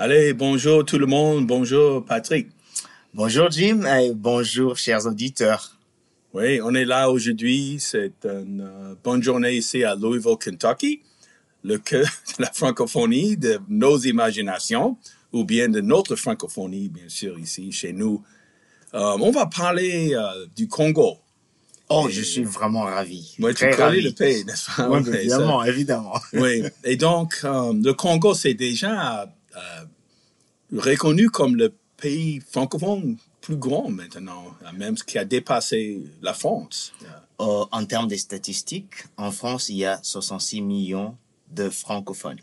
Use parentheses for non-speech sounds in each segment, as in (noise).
Allez, bonjour tout le monde, bonjour Patrick. Bonjour Jim et bonjour chers auditeurs. Oui, on est là aujourd'hui. C'est une euh, bonne journée ici à Louisville, Kentucky, le cœur (laughs) de la francophonie, de nos imaginations, ou bien de notre francophonie, bien sûr, ici, chez nous. Euh, on va parler euh, du Congo. Oh, je suis vraiment ravi. Oui, tu connais le pays, n'est-ce pas? Oui, évidemment, évidemment. oui. Et donc, le Congo, c'est déjà reconnu comme le pays francophone plus grand maintenant, euh, même ce qui a dépassé la France. Euh, en termes des statistiques, en France, il y a 66 millions de francophones.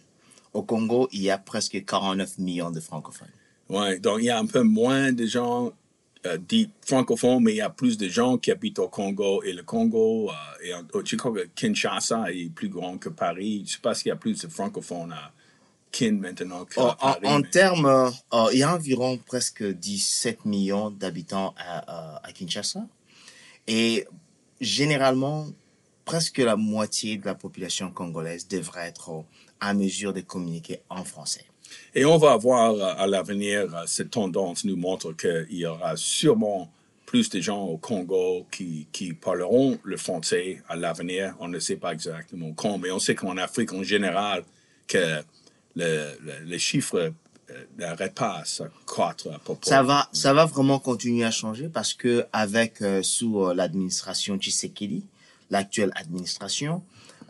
Au Congo, il y a presque 49 millions de francophones. Ouais, donc il y a un peu moins de gens euh, dits francophones, mais il y a plus de gens qui habitent au Congo. Et le Congo, euh, crois que Kinshasa est plus grand que Paris. Je ne sais pas s'il y a plus de francophones à Kin maintenant Oh, en, termes, euh, euh, il y a environ presque 17 millions d'habitants à, euh, à Kinshasa. Et généralement, presque la moitié de la population congolaise devrait être à mesure de communiquer en français. Et on va voir à l'avenir, cette tendance nous montre qu'il y aura sûrement plus de gens au Congo qui, qui parleront le français à l'avenir. On ne sait pas exactement quand, mais on sait qu'en Afrique en général, que le, le- les chiffres euh, n'arrêtent pas à se croître à propos. Ça va, ça va vraiment continuer à changer parce que avec euh, sous euh, l'administration Tshisekedi, l'actuelle administration,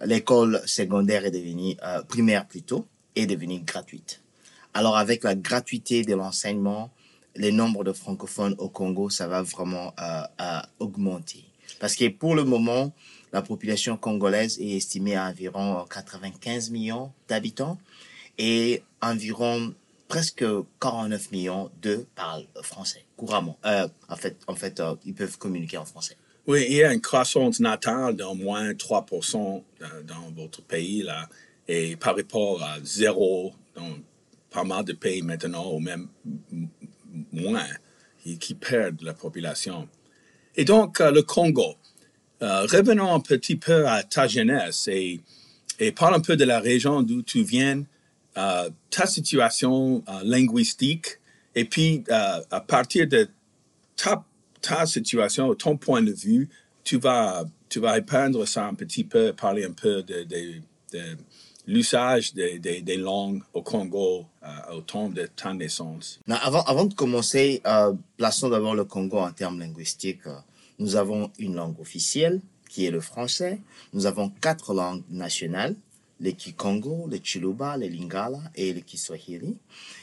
l'école secondaire est devenue primaire plutôt est devenue gratuite. Alors avec la gratuité de l'enseignement, le nombre de francophones au Congo, ça va vraiment augmenter. Parce que pour le moment, la population congolaise est estimée à environ euh, 95 millions d'habitants et environ presque 49 millions de parlent français couramment. Euh, en fait, en fait euh, ils peuvent communiquer en français. Oui, il y a une croissance natale d'au moins 3% dans, dans votre pays, là, et par rapport à zéro dans pas mal de pays maintenant, ou même moins, qui, perdent la population. Et donc, euh, le Congo. Revenons un petit peu à ta jeunesse et, et parle un peu de la région d'où tu viens, euh, ta situation euh, linguistique, et puis euh, à partir de ta, ta situation, ton point de vue, tu vas, tu vas ça un petit peu, parler un peu de, l'usage des, langues au Congo au temps de ta naissance. Avant, avant de commencer, plaçons d'abord le Congo en termes linguistiques. Nous avons une langue officielle qui est le français. Nous avons quatre langues nationales, le Kikongo, le Chiluba, le Lingala et le Kiswahili.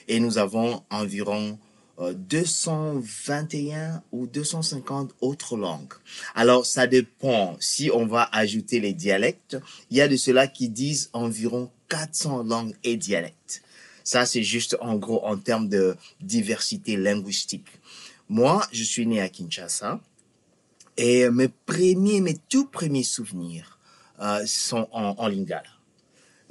Et nous avons environ euh, 221 ou 250 autres langues. Alors, ça dépend. Si on va ajouter les dialectes, il y a de ceux-là qui disent environ 400 langues et dialectes. Ça, c'est juste en gros en termes de diversité linguistique. Moi, je suis né à Kinshasa et mes premiers, mes tout premiers souvenirs euh, sont en Lingala.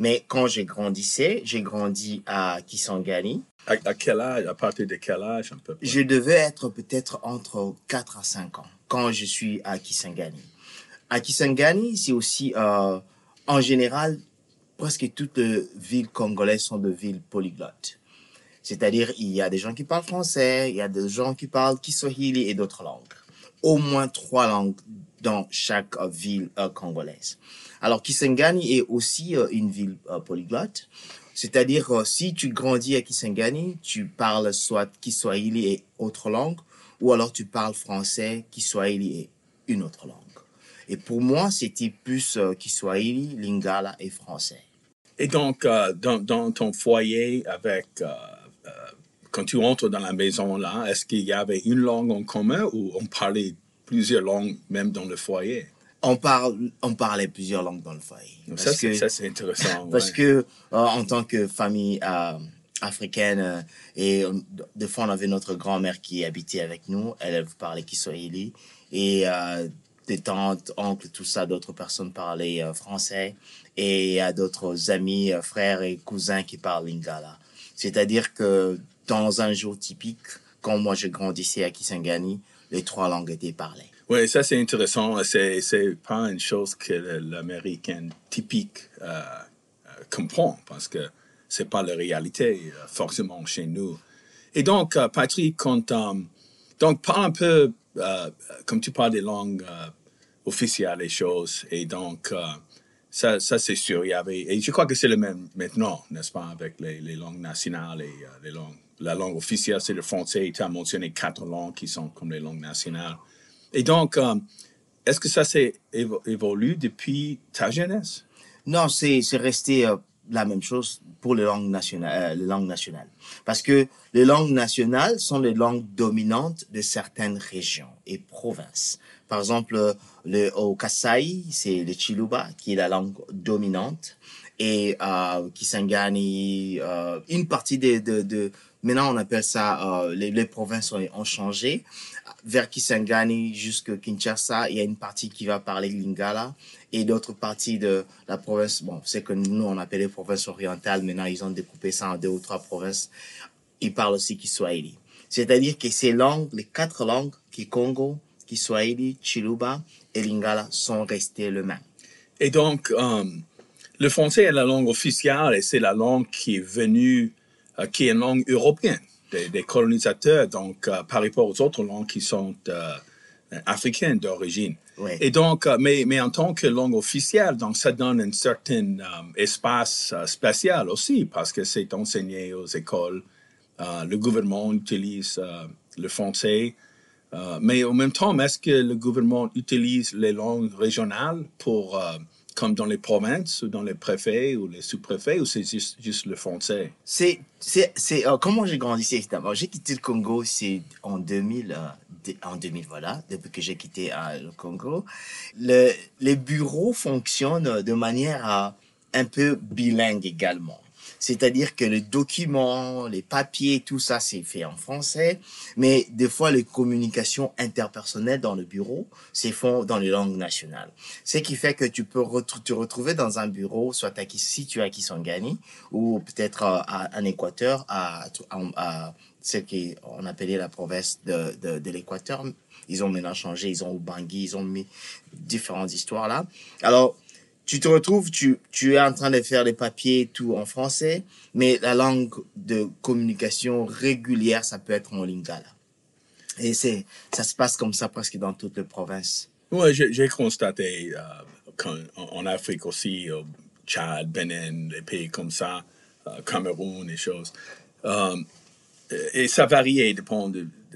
Mais quand j'ai grandissé, j'ai grandi à Kisangani. À, à quel âge, à partir de quel âge un peu? Près? Je devais être peut-être entre 4 à 5 ans quand je suis à Kisangani. À Kisangani, c'est aussi, euh, en général, presque toutes les villes congolaises sont de villes polyglottes. C'est-à-dire, il y a des gens qui parlent français, il y a des gens qui parlent Kiswahili et d'autres langues. Au moins trois langues dans chaque euh, ville euh, congolaise. Alors, Kisangani est aussi euh, une ville polyglotte. C'est-à-dire, si tu grandis à Kisangani, tu parles soit Kiswahili et autre langue, ou alors tu parles français, Kiswahili et une autre langue. Et pour moi, c'était plus Kiswahili, Lingala et français. Et donc, dans, ton foyer, avec, quand tu entres dans la maison, là, est-ce qu'il y avait une langue en commun ou on parlait plusieurs langues même dans le foyer? On, parle, on parlait plusieurs langues dans le foyer. Ça, c'est intéressant. (laughs) Parce que, en tant que famille africaine, et des fois, on avait notre grand-mère qui habitait avec nous. Elle parlait Kiswahili. Et des tantes, oncles, tout ça, d'autres personnes parlaient français. Et a d'autres amis, frères et cousins qui parlent lingala. C'est-à-dire que dans un jour typique, quand moi je grandissais à Kisangani, les trois langues étaient parlées. Oui, ça c'est intéressant. C'est, c'est pas une chose que l'américain typique euh, euh, comprend parce que c'est pas la réalité euh, forcément chez nous. Et donc, Patrick, quand, donc parle un peu, comme tu parles des langues officielles, les choses, et donc ça, c'est sûr. Il y avait, et je crois que c'est le même maintenant, n'est-ce pas, avec les, les langues nationales et les langues. La langue officielle, c'est le français. Tu as mentionné quatre langues qui sont comme les langues nationales. Et donc, euh, est-ce que ça s'est évolué depuis ta jeunesse? Non, c'est resté euh, la même chose pour les langues nationales, les langues nationales. Parce que les langues nationales sont les langues dominantes de certaines régions et provinces. Par exemple, le, au Kasaï, c'est le Chiluba qui est la langue dominante. Et euh, Kisangani, euh, une partie de, de, Maintenant, on appelle ça... Euh, les, les, provinces ont, changé. Vers Kisangani jusqu'à Kinshasa, il y a une partie qui va parler Lingala. Et d'autres parties de la province... Bon, c'est que nous, on appelle les provinces orientales. Maintenant, ils ont découpé ça en deux ou trois provinces. Ils parlent aussi Kiswahili. C'est-à-dire que ces langues, les quatre langues, Kikongo, Kiswahili, Chiluba et Lingala sont restés le même. Et donc, euh, le français est la langue officielle et c'est la langue qui est venue, qui est une langue européenne des, colonisateurs, donc euh, par rapport aux autres langues qui sont africaines d'origine. Et donc, mais, mais en tant que langue officielle, donc ça donne un certain espace spécial aussi parce que c'est enseigné aux écoles. le gouvernement utilise le français. Euh, mais en même temps, est-ce que le gouvernement utilise les langues régionales pour, euh, comme dans les provinces ou dans les préfets ou les sous-préfets, ou c'est juste, juste, le français? C'est, c'est, c'est euh, comment j'ai grandi, évidemment. J'ai quitté le Congo, c'est en 2000, en 2000, voilà, depuis que j'ai quitté le Congo. Le, les bureaux fonctionnent de manière un peu bilingue également. C'est-à-dire que les documents, les papiers, tout ça, c'est fait en français. Mais des fois, les communications interpersonnelles dans le bureau, c'est fait dans les langues nationales. Ce qui fait que tu peux te retrouver dans un bureau, soit à, si tu es à Kisangani, ou peut-être en Équateur, à, à, ce qu'on appelait la province de, l'Équateur. Ils ont maintenant changé, ils ont Bangui, ils ont mis différentes histoires là. Alors, tu te retrouves, tu, tu es en train de faire les papiers tout en français, mais la langue de communication régulière, ça peut être en lingala. Et c'est, ça se passe comme ça presque dans toutes les provinces. Oui, j'ai constaté euh, en Afrique aussi, au Tchad, Bénin, les pays comme ça, euh, Cameroun, les choses. Euh, et ça variait,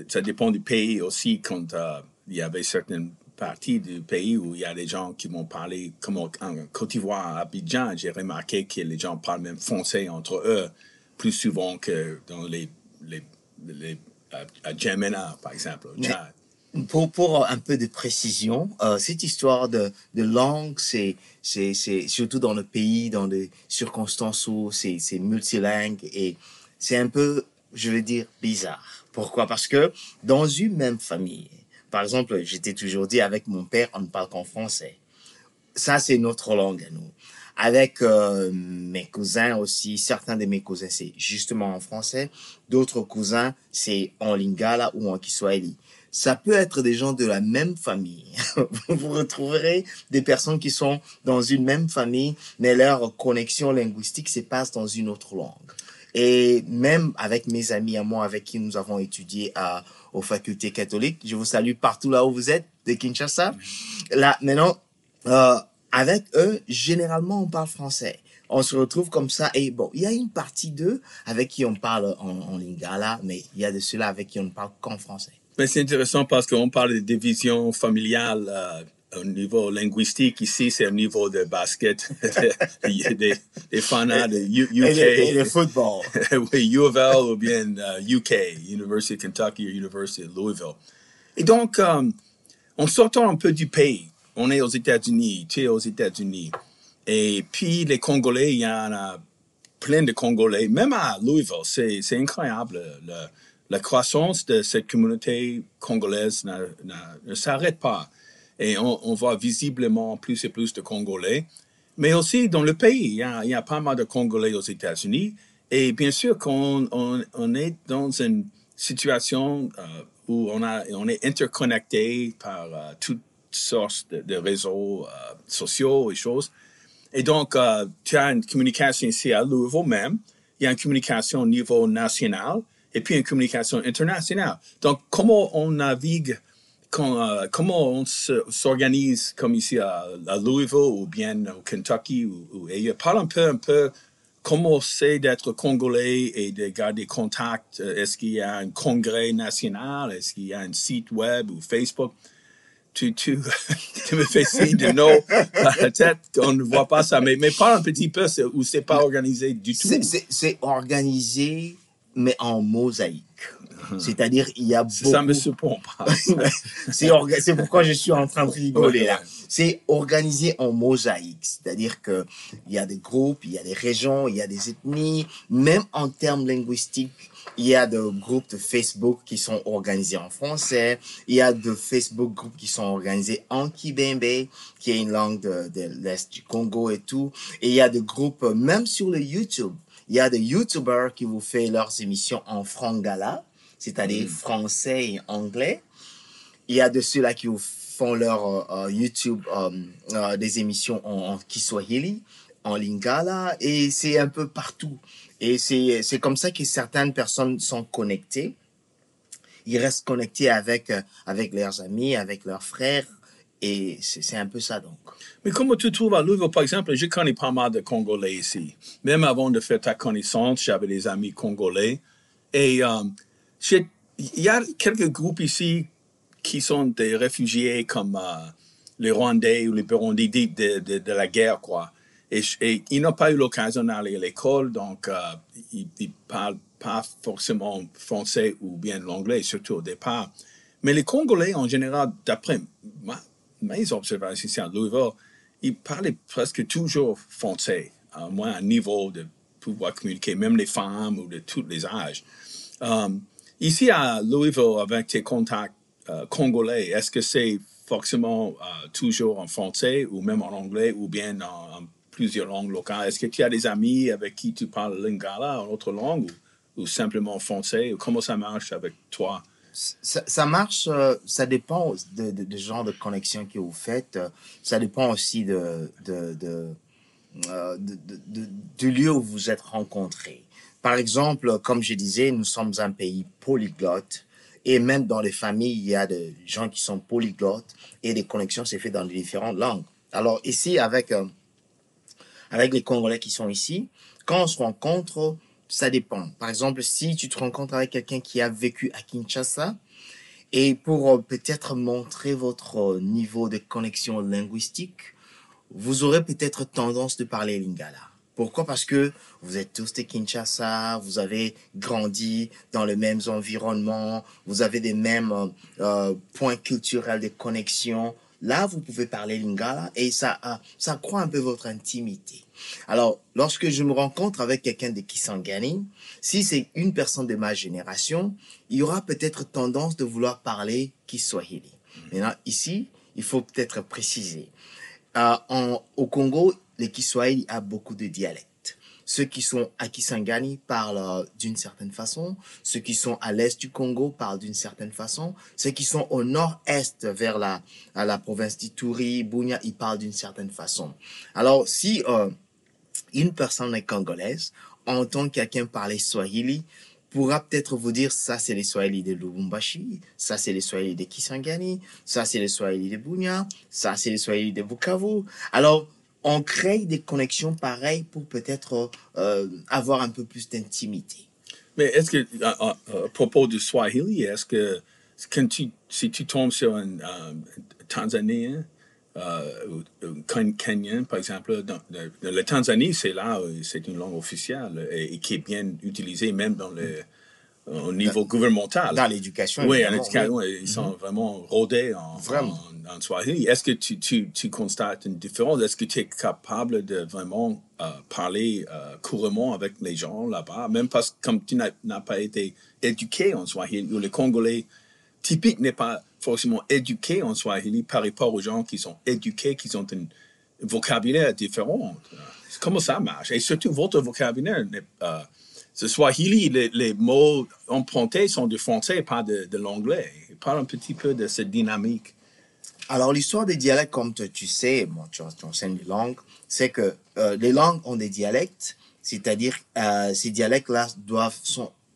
ça dépend du pays aussi quand il y avait certaines partie du pays où il y a des gens qui m'ont parlé, comme en Côte d'Ivoire, à Abidjan, j'ai remarqué que les gens parlent même français entre eux plus souvent que dans les, les, les à Djamena, par exemple, Pour, pour un peu de précision, euh, cette histoire de, de langue, c'est, c'est, c'est surtout dans le pays, dans des circonstances où c'est, c'est multilingue et c'est un peu, je veux dire, bizarre. Pourquoi? Parce que dans une même famille, par exemple, j'étais toujours dit avec mon père, on ne parle qu'en français. Ça, c'est notre langue à nous. Avec euh, mes cousins aussi, certains de mes cousins, c'est justement en français. D'autres cousins, c'est en lingala ou en kiswahili. Ça peut être des gens de la même famille. (laughs) Vous retrouverez des personnes qui sont dans une même famille, mais leur connexion linguistique se passe dans une autre langue. Et même avec mes amis à moi, avec qui nous avons étudié à, aux facultés catholiques, je vous salue partout là où vous êtes, de Kinshasa. Là, maintenant, euh, avec eux, généralement, on parle français. On se retrouve comme ça. Et bon, il y a une partie d'eux avec qui on parle en, en lingala, mais il y a de ceux-là avec qui on ne parle qu'en français. Mais c'est intéressant parce qu'on parle de division familiale. Euh, au niveau linguistique, ici, c'est au niveau de basket, (laughs) des, des, fanats de UK. Et le, football. (laughs) oui, U of L ou bien UK, uh, University of Kentucky ou University of Louisville. Et donc, um, en sortant un peu du pays, on est aux États-Unis, tu es aux États-Unis. Et puis, les Congolais, il y en a plein de Congolais, même à Louisville, c'est, c'est incroyable. la croissance de cette communauté congolaise ne s'arrête pas. Et on, voit visiblement plus et plus de Congolais. Mais aussi dans le pays, il y a, pas mal de Congolais aux États-Unis. Et bien sûr qu'on on, est dans une situation euh, où on, a, on est interconnecté par euh, toutes sortes de, réseaux euh, sociaux et choses. Et donc, tu as une communication ici à Louisville même. Il y a une communication au niveau national et puis une communication internationale. Donc, comment on navigue, comment on s'organise comme ici à, Louisville ou bien au Kentucky ou, ou ailleurs? Parle un peu, un peu comment c'est d'être congolais et de garder contact? Euh, est-ce qu'il y a un congrès national? Est-ce qu'il y a un site web ou Facebook? Tu, tu, (laughs) tu me fais signe de non peut-être qu'on ne voit pas ça, mais, mais parle un petit peu où c'est pas organisé du tout. C'est organisé, mais en mosaïque. Hmm. C'est-à-dire, il y a beaucoup... Ça me surprend pas. c'est pourquoi je suis en train de rigoler là. C'est organisé en mosaïque. C'est-à-dire que il y a des groupes, il y a des régions, il y a des ethnies. Même en termes linguistiques, il y a des groupes de Facebook qui sont organisés en français. Il y a de Facebook groupes qui sont organisés en Kibembe, qui est une langue de, de l'Est du Congo et tout. Et il y a des groupes, même sur le YouTube, il y a des YouTubers qui vous font leurs émissions en frangala c'est-à-dire mm. français et anglais. Il y a de ceux-là qui font leur euh, euh, YouTube euh, des émissions en, Kiswahili, en Lingala, et c'est un peu partout. Et c'est comme ça que certaines personnes sont connectées. Ils restent connectés avec, avec leurs amis, avec leurs frères, et c'est un peu ça donc. Mais comment tu trouves à Louisville, par exemple, je connais pas mal de Congolais ici. Même avant de faire ta connaissance, j'avais des amis congolais. Et il y a quelques groupes ici qui sont des réfugiés comme euh, les Rwandais ou les Burundis de, de, la guerre, quoi. Et, ils n'ont pas eu l'occasion d'aller à l'école, donc euh, ils ne parlent pas forcément français ou bien l'anglais, surtout au départ. Mais les Congolais, en général, d'après mes observations ici à Louisville, ils parlaient presque toujours français, à moins un niveau de pouvoir communiquer, même les femmes ou de tous les âges. Um, Ici à Louisville, avec tes contacts euh, congolais, est-ce que c'est forcément euh, toujours en français ou même en anglais ou bien en, plusieurs langues locales? Est-ce que tu as des amis avec qui tu parles lingala en autre langue ou, simplement français? Comment ça marche avec toi? Ça, marche, euh, ça dépend de, de, genre de connexion que vous faites. Ça dépend aussi de, de, du lieu où vous êtes rencontrés. Par exemple, comme je disais, nous sommes un pays polyglotte. Et même dans les familles, il y a des gens qui sont polyglottes et des connexions se font dans les différentes langues. Alors ici, avec, euh, avec les Congolais qui sont ici, quand on se rencontre, ça dépend. Par exemple, si tu te rencontres avec quelqu'un qui a vécu à Kinshasa, et pour euh, peut-être montrer votre niveau de connexion linguistique, vous aurez peut-être tendance de parler lingala. Pourquoi? Parce que vous êtes tous de Kinshasa, vous avez grandi dans les mêmes environnements, vous avez des mêmes euh, euh, points culturels de connexion. Là, vous pouvez parler lingala et ça, euh, ça accroît un peu votre intimité. Alors, lorsque je me rencontre avec quelqu'un de Kisangani, si c'est une personne de ma génération, il y aura peut-être tendance de vouloir parler Kiswahili. Maintenant, ici, il faut peut-être préciser. en, au Congo, les Kiswahili a beaucoup de dialectes. Ceux qui sont à Kisangani parlent euh, d'une certaine façon, ceux qui sont à l'est du Congo parlent d'une certaine façon, ceux qui sont au nord-est vers la, la province d'Ituri, Bunia, ils parlent d'une certaine façon. Alors, si euh, une personne est congolaise entend quelqu'un parler Swahili, pourra peut-être vous dire ça c'est les Swahili de Lubumbashi, ça c'est les Swahili de Kisangani, ça c'est les Swahili de Bunia, ça c'est les Swahili de Bukavu. Alors, on crée des connexions pareilles pour peut-être euh, avoir un peu plus d'intimité. Mais est-ce que, à, propos du Swahili, est-ce que si tu tombes sur un Tanzanien euh, ou un Kenyan, par exemple, le Tanzanie, c'est là, c'est une langue officielle et, qui est bien utilisée même dans le, au niveau gouvernemental. Dans l'éducation. Oui, en éducation, oui. ils sont vraiment rodés en, Vraiment. en, en Swahili. Est-ce que tu, tu, tu constates une différence? Est-ce que tu es capable de vraiment euh, parler euh, couramment avec les gens là-bas? Même parce que comme tu n'as pas été éduqué en Swahili, ou le Congolais typique n'est pas forcément éduqué en Swahili par rapport aux gens qui sont éduqués, qui ont un vocabulaire différent. Comment ça marche? Et surtout, votre vocabulaire, n'est- euh, ce Swahili, les, les mots empruntés sont du français, pas de, de l'anglais. Parle un petit peu de cette dynamique. Alors, l'histoire des dialectes, comme tu, sais, bon, tu, enseignes les langues, c'est que euh, les langues ont des dialectes, c'est-à-dire euh, ces dialectes-là doivent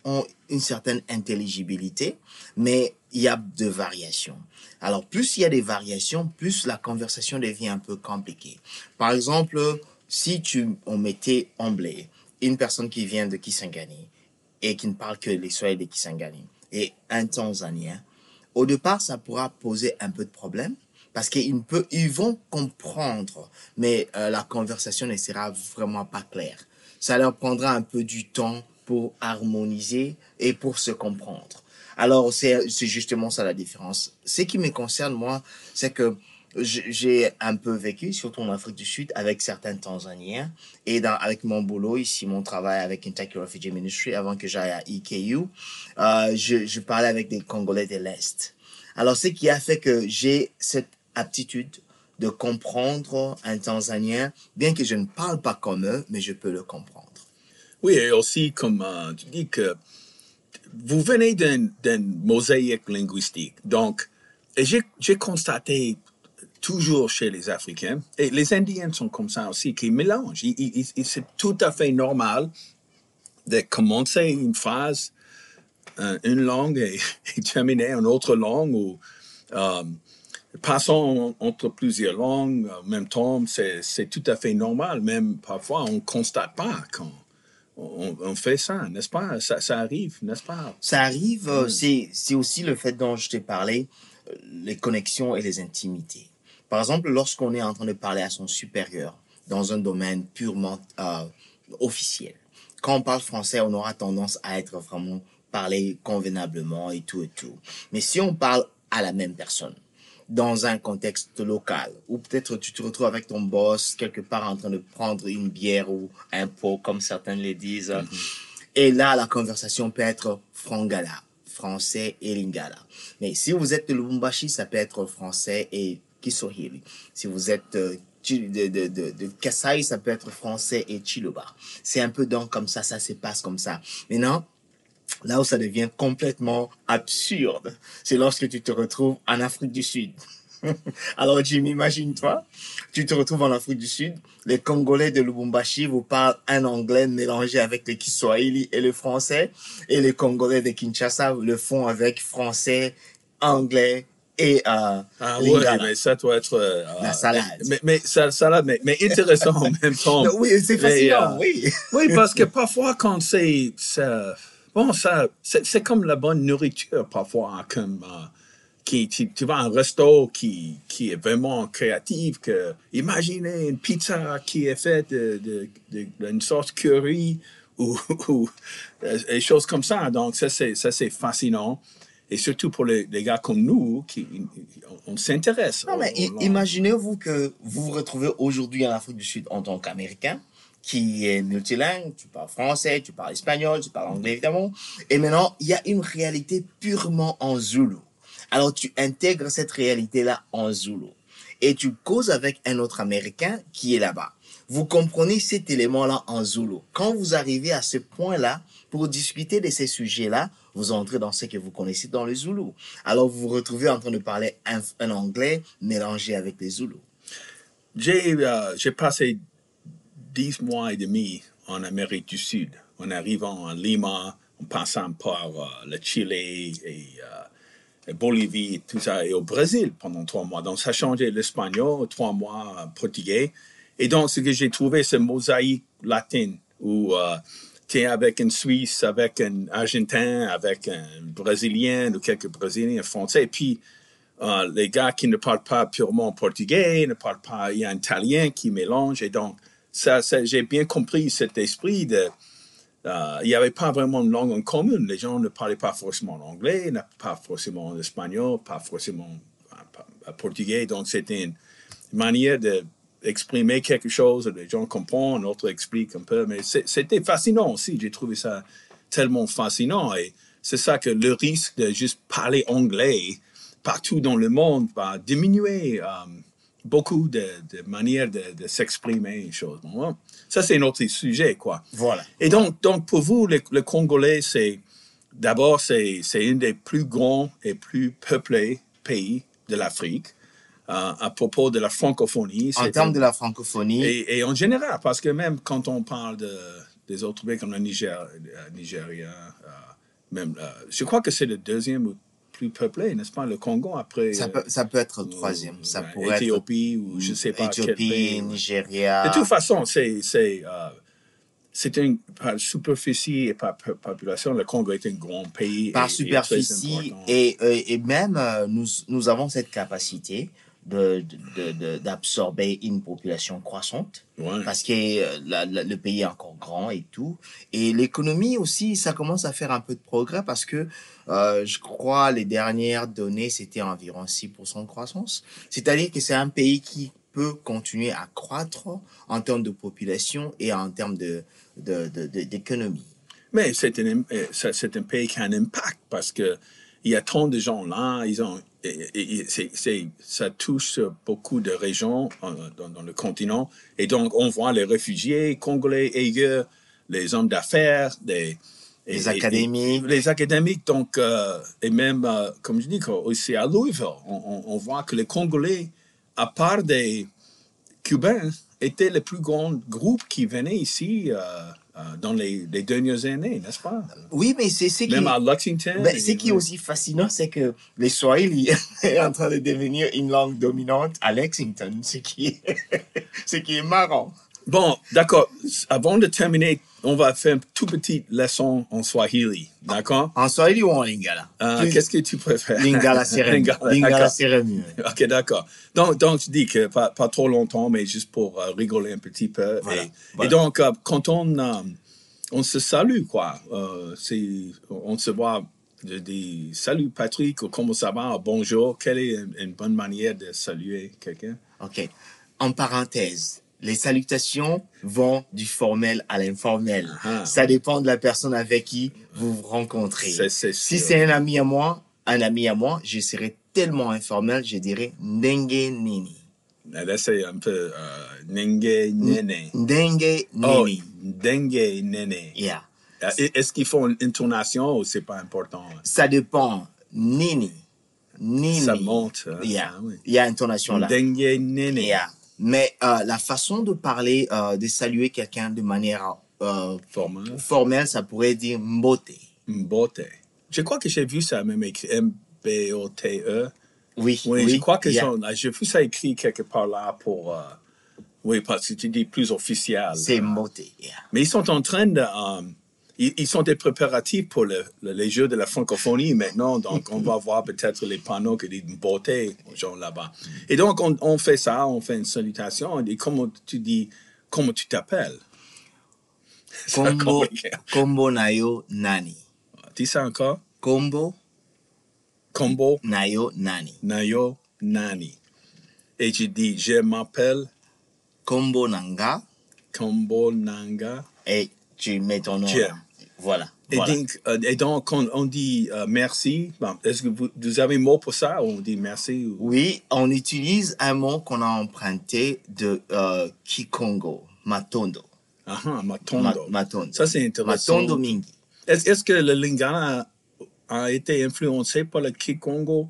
ont une certaine intelligibilité, mais il y a de variations. Alors, plus il y a des variations, plus la conversation devient un peu compliquée. Par exemple, si tu on mettait Amblé, une personne qui vient de Kisangani et qui ne parle que Swahili de Kisangani, et un Tanzanien, au départ, ça pourra poser un peu de problème parce qu'ils vont comprendre, mais euh, la conversation ne sera vraiment pas claire. Ça leur prendra un peu du temps pour harmoniser et pour se comprendre. Alors, c'est justement ça la différence. Ce qui me concerne, moi, c'est que j'ai un peu vécu, surtout en Afrique du Sud, avec certains Tanzaniens. Et avec mon boulot ici, mon travail avec Kentucky Refugee Ministry, avant que j'aille à EKU, euh, je, parlais avec des Congolais de l'Est. Alors, ce qui a fait que j'ai cette aptitude de comprendre un Tanzanien, bien que je ne parle pas comme eux, mais je peux le comprendre. Oui, et aussi, comme euh, tu dis que vous venez d'une mosaïque linguistique. Donc, j'ai constaté toujours chez les Africains, et les Indiens sont comme ça aussi, qui mélangent. C'est tout à fait normal de commencer une phrase, euh, une langue, et, (laughs) et terminer en autre langue, ou euh, passons entre plusieurs langues en même temps, c'est tout à fait normal. Même parfois, on ne constate pas quand on, on fait ça, n'est-ce pas? Ça, ça arrive, n'est-ce pas? Ça arrive, euh, c'est c'est aussi le fait dont je t'ai parlé, euh, les connexions et les intimités. Par exemple, lorsqu'on est en train de parler à son supérieur dans un domaine purement euh, officiel, quand on parle français, on aura tendance à être vraiment parler convenablement et tout et tout. Mais si on parle à la même personne, dans un contexte local, ou peut-être tu te retrouves avec ton boss quelque part en train de prendre une bière ou un pot, comme certains le disent, et là, la conversation peut être frangala, français et lingala. Mais si vous êtes de Lubumbashi, ça peut être français et kiswahili. Si vous êtes euh, de, de, de, Kasai, ça peut être français et chiluba. C'est un peu donc comme ça, ça se passe comme ça. Maintenant, là où ça devient complètement absurde, c'est lorsque tu te retrouves en Afrique du Sud. (laughs) Alors, Jimmy, imagine-toi, tu te retrouves en Afrique du Sud, les Congolais de Lubumbashi vous parlent un anglais mélangé avec le Kiswahili et le français, et les Congolais de Kinshasa le font avec français, anglais et euh, Ah oui, lingala. mais ça doit être... euh, La salade. Mais, mais ça, salade, mais, mais intéressant en même temps. (laughs) Oui, c'est fascinant, euh, oui. (laughs) Oui, parce que parfois, quand c'est. Bon, ça. C'est c'est comme la bonne nourriture, parfois. Comme. euh, qui, tu, tu vas à un resto qui, qui est vraiment créatif. Que, imaginez une pizza qui est faite de, de, de- d'une sorte curry ou, (laughs) ou des choses comme ça. Donc, ça, c'est, ça, c'est fascinant. Et surtout pour les, les gars comme nous, qui, on, on s'intéresse. Imaginez-vous que vous vous retrouvez aujourd'hui en Afrique du Sud en tant qu'Américain, qui est multilingue, tu parles français, tu parles espagnol, tu parles anglais évidemment, et maintenant, il y a une réalité purement en Zulu. Alors, tu intègres cette réalité-là en Zulu. Et tu causes avec un autre Américain qui est là-bas. Vous comprenez cet élément-là en Zulu. Quand vous arrivez à ce point-là, pour discuter de ces sujets-là, vous entrez dans ce que vous connaissez dans le Zulu. Alors, vous vous retrouvez en train de parler un, anglais mélangé avec les Zulu. J'ai euh, j'ai passé dix mois et demi en Amérique du Sud, en arrivant à Lima, en passant par euh, le Chili et, euh, Bolivie tout ça, et au Brésil pendant trois mois. Donc, ça changé l'espagnol, trois mois portugais. Et donc, ce que j'ai trouvé, c'est mosaïque latine, où euh, tu es avec un Suisse, avec un Argentin, avec un Brésilien, ou quelques Brésiliens, Français, et puis euh, les gars qui ne parlent pas purement portugais, ne parlent pas, il y a un italien qui mélange, et donc, ça, j'ai bien compris cet esprit de, euh, il n'y avait pas vraiment de langue en commun. Les gens ne parlaient pas forcément l'anglais, pas forcément l'espagnol, pas forcément le portugais. Donc, c'était une manière d'exprimer quelque chose. Les gens comprennent, d'autres expliquent un peu. Mais c'était fascinant aussi. J'ai trouvé ça tellement fascinant. Et c'est ça que le risque de juste parler anglais partout dans le monde va diminuer. Euh, beaucoup de, manières de, s'exprimer choses. ça, c'est un autre sujet, quoi. Voilà. Et donc, donc pour vous, le, Congolais, c'est d'abord, c'est un des plus grands et plus peuplés pays de l'Afrique. Euh, à propos de la francophonie. En termes de la francophonie. Et, en général, parce que même quand on parle de, des autres pays comme le Niger, euh, Nigeria, euh, même, je crois que c'est le deuxième ou plus peuplé, n'est-ce pas, le Congo après. Ça peut, ça peut être le troisième. Ça pourrait Éthiopie ou je sais pas Éthiopie, Nigeria. De toute façon, c'est c'est euh, c'est une par superficie et par population, le Congo est un grand pays. Par superficie et, et, et, même euh, nous nous avons cette capacité d'absorber une population croissante parce que euh, le pays est encore grand et tout. Et l'économie aussi, ça commence à faire un peu de progrès parce que euh, je crois les dernières données, c'était environ 6% de croissance. C'est-à-dire que c'est un pays qui peut continuer à croître en termes de population et en termes de, d'économie. Mais c'est un, euh, c'est un pays qui a un impact parce que il y a tant de gens là, ils ont et, ça touche beaucoup de régions euh, dans, le continent. Et donc, on voit les réfugiés congolais ailleurs, les hommes d'affaires, les académiques. les académiques, donc, euh, et même, euh, comme je dis, aussi à Louisville, on, on, voit que les Congolais, à part des Cubains, étaient le plus grand groupe qui venait ici euh, dans les, dernières années, n'est-ce pas? Oui, mais c'est ce qui... Même à Lexington. Ben, ce qui est aussi fascinant, c'est que le Swahili est en train de devenir une langue dominante à Lexington, ce qui est, (laughs) ce qui est marrant. Bon, d'accord. Avant de terminer, on va faire une toute petite leçon en Swahili, d'accord? En Swahili ou en Lingala? Euh, qu'est-ce que tu préfères? Lingala, c'est Lingala, c'est mieux. Ok, d'accord. Donc, donc, je dis que pas, pas trop longtemps, mais juste pour euh, rigoler un petit peu. Et, donc, euh, quand on, on se salue, quoi, on se voit, je dis salut Patrick, comment ça va, bonjour, quelle est une bonne manière de saluer quelqu'un? Ok. En parenthèse, les salutations vont du formel à l'informel. Ah. Ça dépend de la personne avec qui vous vous rencontrez. si c'est un ami à moi, un ami à moi, je serai tellement informel, je dirais Nenge Nini. C'est un peu euh, Nenge Nene. Nenge oh, Nini. Nenge Nene. Yeah. Euh, est-ce qu'ils font une intonation ou c'est pas important? Ça dépend. Nini. Nini. Ça monte. Hein. Yeah. Ah Il y a intonation là. Nenge Nene. Yeah. Mais euh, la façon de parler, euh, de saluer quelqu'un de manière euh, formelle. formelle, ça pourrait dire mbote. Mbote. Je crois que j'ai vu ça même écrit M-B-O-T-E. Oui, oui, je crois que j'ai vu ça écrit quelque part là pour. Oui, parce que tu dis plus officiel. C'est mbote, yeah. Mais ils sont en train de ils, sont des préparatifs pour les Jeux de la francophonie maintenant. Donc, on va voir peut-être les panneaux qui disent beauté, genre là-bas. Et donc, on, fait ça, on fait une salutation. On dit, comment tu dis, comment tu t'appelles? (laughs) Combo, combo nayo nani? Dis ça encore? Combo. Combo. Nayo nani. Nayo nani. Et tu dis, je m'appelle. Combo nanga. Combo nanga. Et tu mets ton nom. Voilà. Et, Donc, euh, et donc, quand on dit euh, merci, est-ce que vous, avez un mot pour ça On dit merci Oui, on utilise un mot qu'on a emprunté de euh, Kikongo, Matondo. Ah, ah Matondo. matondo. Ça, c'est intéressant. Matondo Mingi. Est-ce que le Lingala a, été influencé par le Kikongo,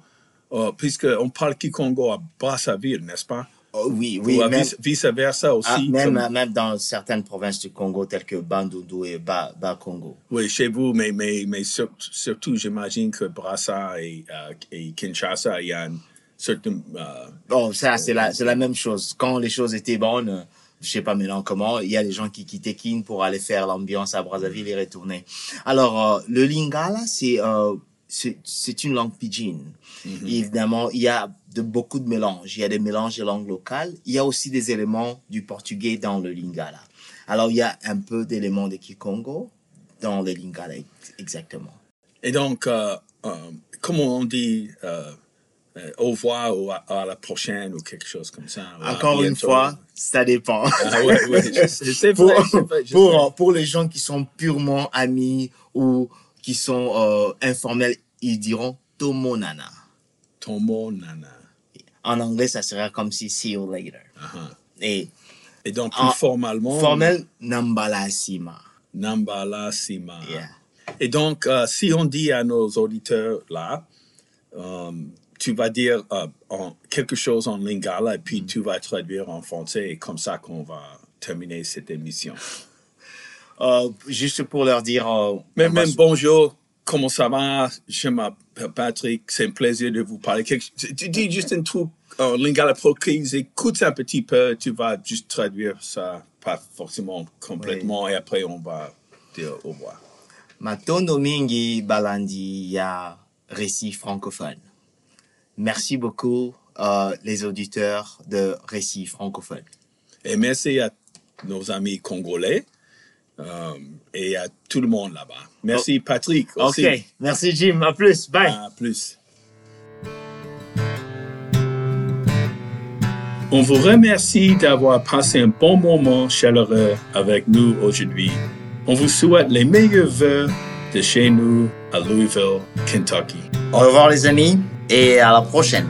puisqu'on parle Kikongo à Brazzaville, n'est-ce pas? Oh, oui, oui. Même, vice, versa aussi. Ah, même, même dans certaines provinces du Congo, telles que Bandundu et Bas-Congo. oui, chez vous, mais, mais, mais surtout, j'imagine que Brassa et, euh, et, Kinshasa, il y a une certaine. Euh, bon, ça, c'est la, la même chose. Quand les choses étaient bonnes, je sais pas maintenant comment, il y a des gens qui quittaient Kin pour aller faire l'ambiance à Brazzaville et retourner. Alors, euh, le Lingala, c'est euh, c'est une langue pidgin. Mhm. Évidemment, il y a de beaucoup de mélanges. Il y a des mélanges de langues locales. Il y a aussi des éléments du portugais dans le lingala. Alors, il y a un peu d'éléments de Kikongo, dans le lingala ex- exactement. Et donc, euh, euh, comment on dit euh, euh, au revoir ou à, à la prochaine ou quelque chose comme ça? Encore une fois, ça dépend. Ah ouais, ouais, je (laughs) sais, c'est pour, vrai, je pour, sais. pour les gens qui sont purement amis ou qui sont informels, ils diront Tomonana. Tomo nana. En anglais, ça serait comme si see you later. Uh-huh. Et Et donc, plus En formellement, formel, Nambalasima. Nambala Sima. Yeah. Et donc, euh, si on dit à nos auditeurs là, euh, tu vas dire euh, en- quelque chose en lingala et Mm. puis tu vas traduire en français et comme ça qu'on va terminer cette émission. Juste pour leur dire. euh, Même, bonjour, comment ça va? Je m'appelle Patrick, c'est un plaisir de vous parler. Tu dis juste un truc en lingala pour qu'ils écoutent un petit peu, tu vas juste traduire ça, pas forcément complètement, et après on va dire au revoir. Matondo mingi balandi ya récit francophone. Merci beaucoup euh, les auditeurs de récit francophone. Et merci à nos amis congolais euh, et à tout le monde là-bas. Merci Patrick aussi. Ok, merci Jim, à plus, bye. À plus. On vous remercie d'avoir passé un bon moment chaleureux avec nous aujourd'hui. On vous souhaite les meilleurs vœux de chez nous à Louisville, Kentucky. Au revoir les amis et à la prochaine.